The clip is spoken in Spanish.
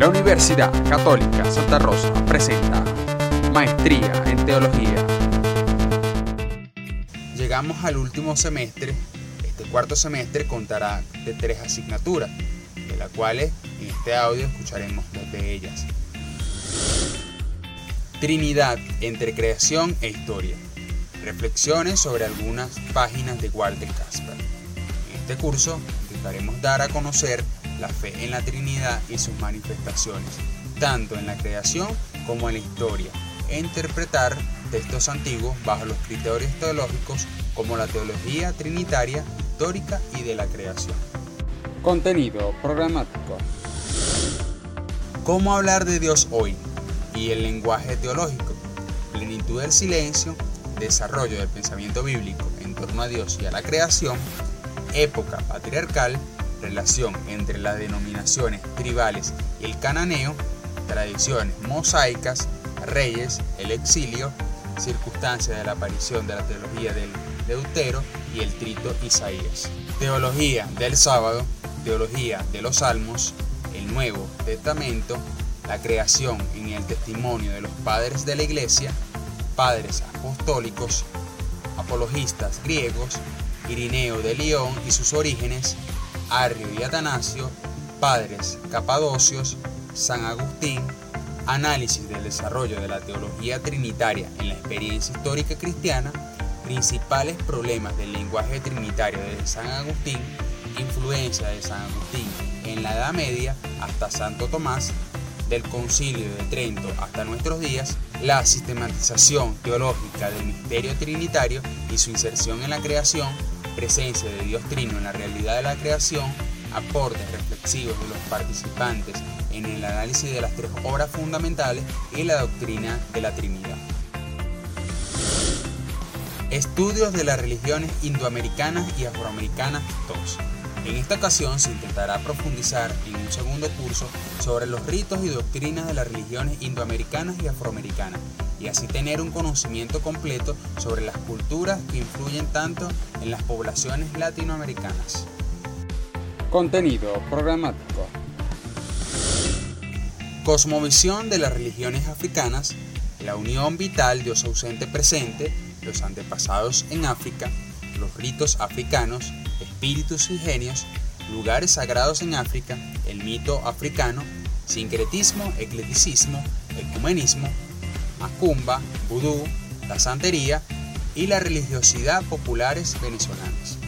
La Universidad Católica Santa Rosa presenta Maestría en Teología. Llegamos al último semestre. Este cuarto semestre contará de tres asignaturas, de las cuales en este audio escucharemos dos de ellas. Trinidad entre creación e historia. Reflexiones sobre algunas páginas de Walter Casper. En este curso intentaremos dar a conocer la fe en la Trinidad y sus manifestaciones, tanto en la creación como en la historia, e interpretar textos antiguos bajo los criterios teológicos como la teología trinitaria, histórica y de la creación. Contenido programático. ¿Cómo hablar de Dios hoy? Y el lenguaje teológico. Plenitud del silencio, desarrollo del pensamiento bíblico en torno a Dios y a la creación, época patriarcal, relación entre las denominaciones tribales y el cananeo, tradiciones mosaicas, reyes, el exilio, circunstancias de la aparición de la teología del Deutero y el trito Isaías. Teología del sábado, teología de los salmos, el Nuevo Testamento, la creación en el testimonio de los padres de la iglesia, padres apostólicos, apologistas griegos, Irineo de León y sus orígenes, Arrio y Atanasio, padres capadocios, San Agustín, análisis del desarrollo de la teología trinitaria en la experiencia histórica cristiana, principales problemas del lenguaje trinitario de San Agustín, influencia de San Agustín en la Edad Media hasta Santo Tomás, del Concilio de Trento hasta nuestros días, la sistematización teológica del misterio trinitario y su inserción en la creación, presencia de Dios Trino en la realidad de la creación, aportes reflexivos de los participantes en el análisis de las tres obras fundamentales y la doctrina de la Trinidad. Estudios de las religiones indoamericanas y afroamericanas 2. En esta ocasión se intentará profundizar en un segundo curso sobre los ritos y doctrinas de las religiones indoamericanas y afroamericanas, y así tener un conocimiento completo sobre las culturas que influyen tanto en las poblaciones latinoamericanas. Contenido programático. Cosmovisión de las religiones africanas, la unión vital Dios ausente presente, los antepasados en África, los ritos africanos, espíritus y genios, lugares sagrados en África, el mito africano, sincretismo, ecleticismo, ecumenismo, macumba, vudú, la santería y la religiosidad populares venezolanas.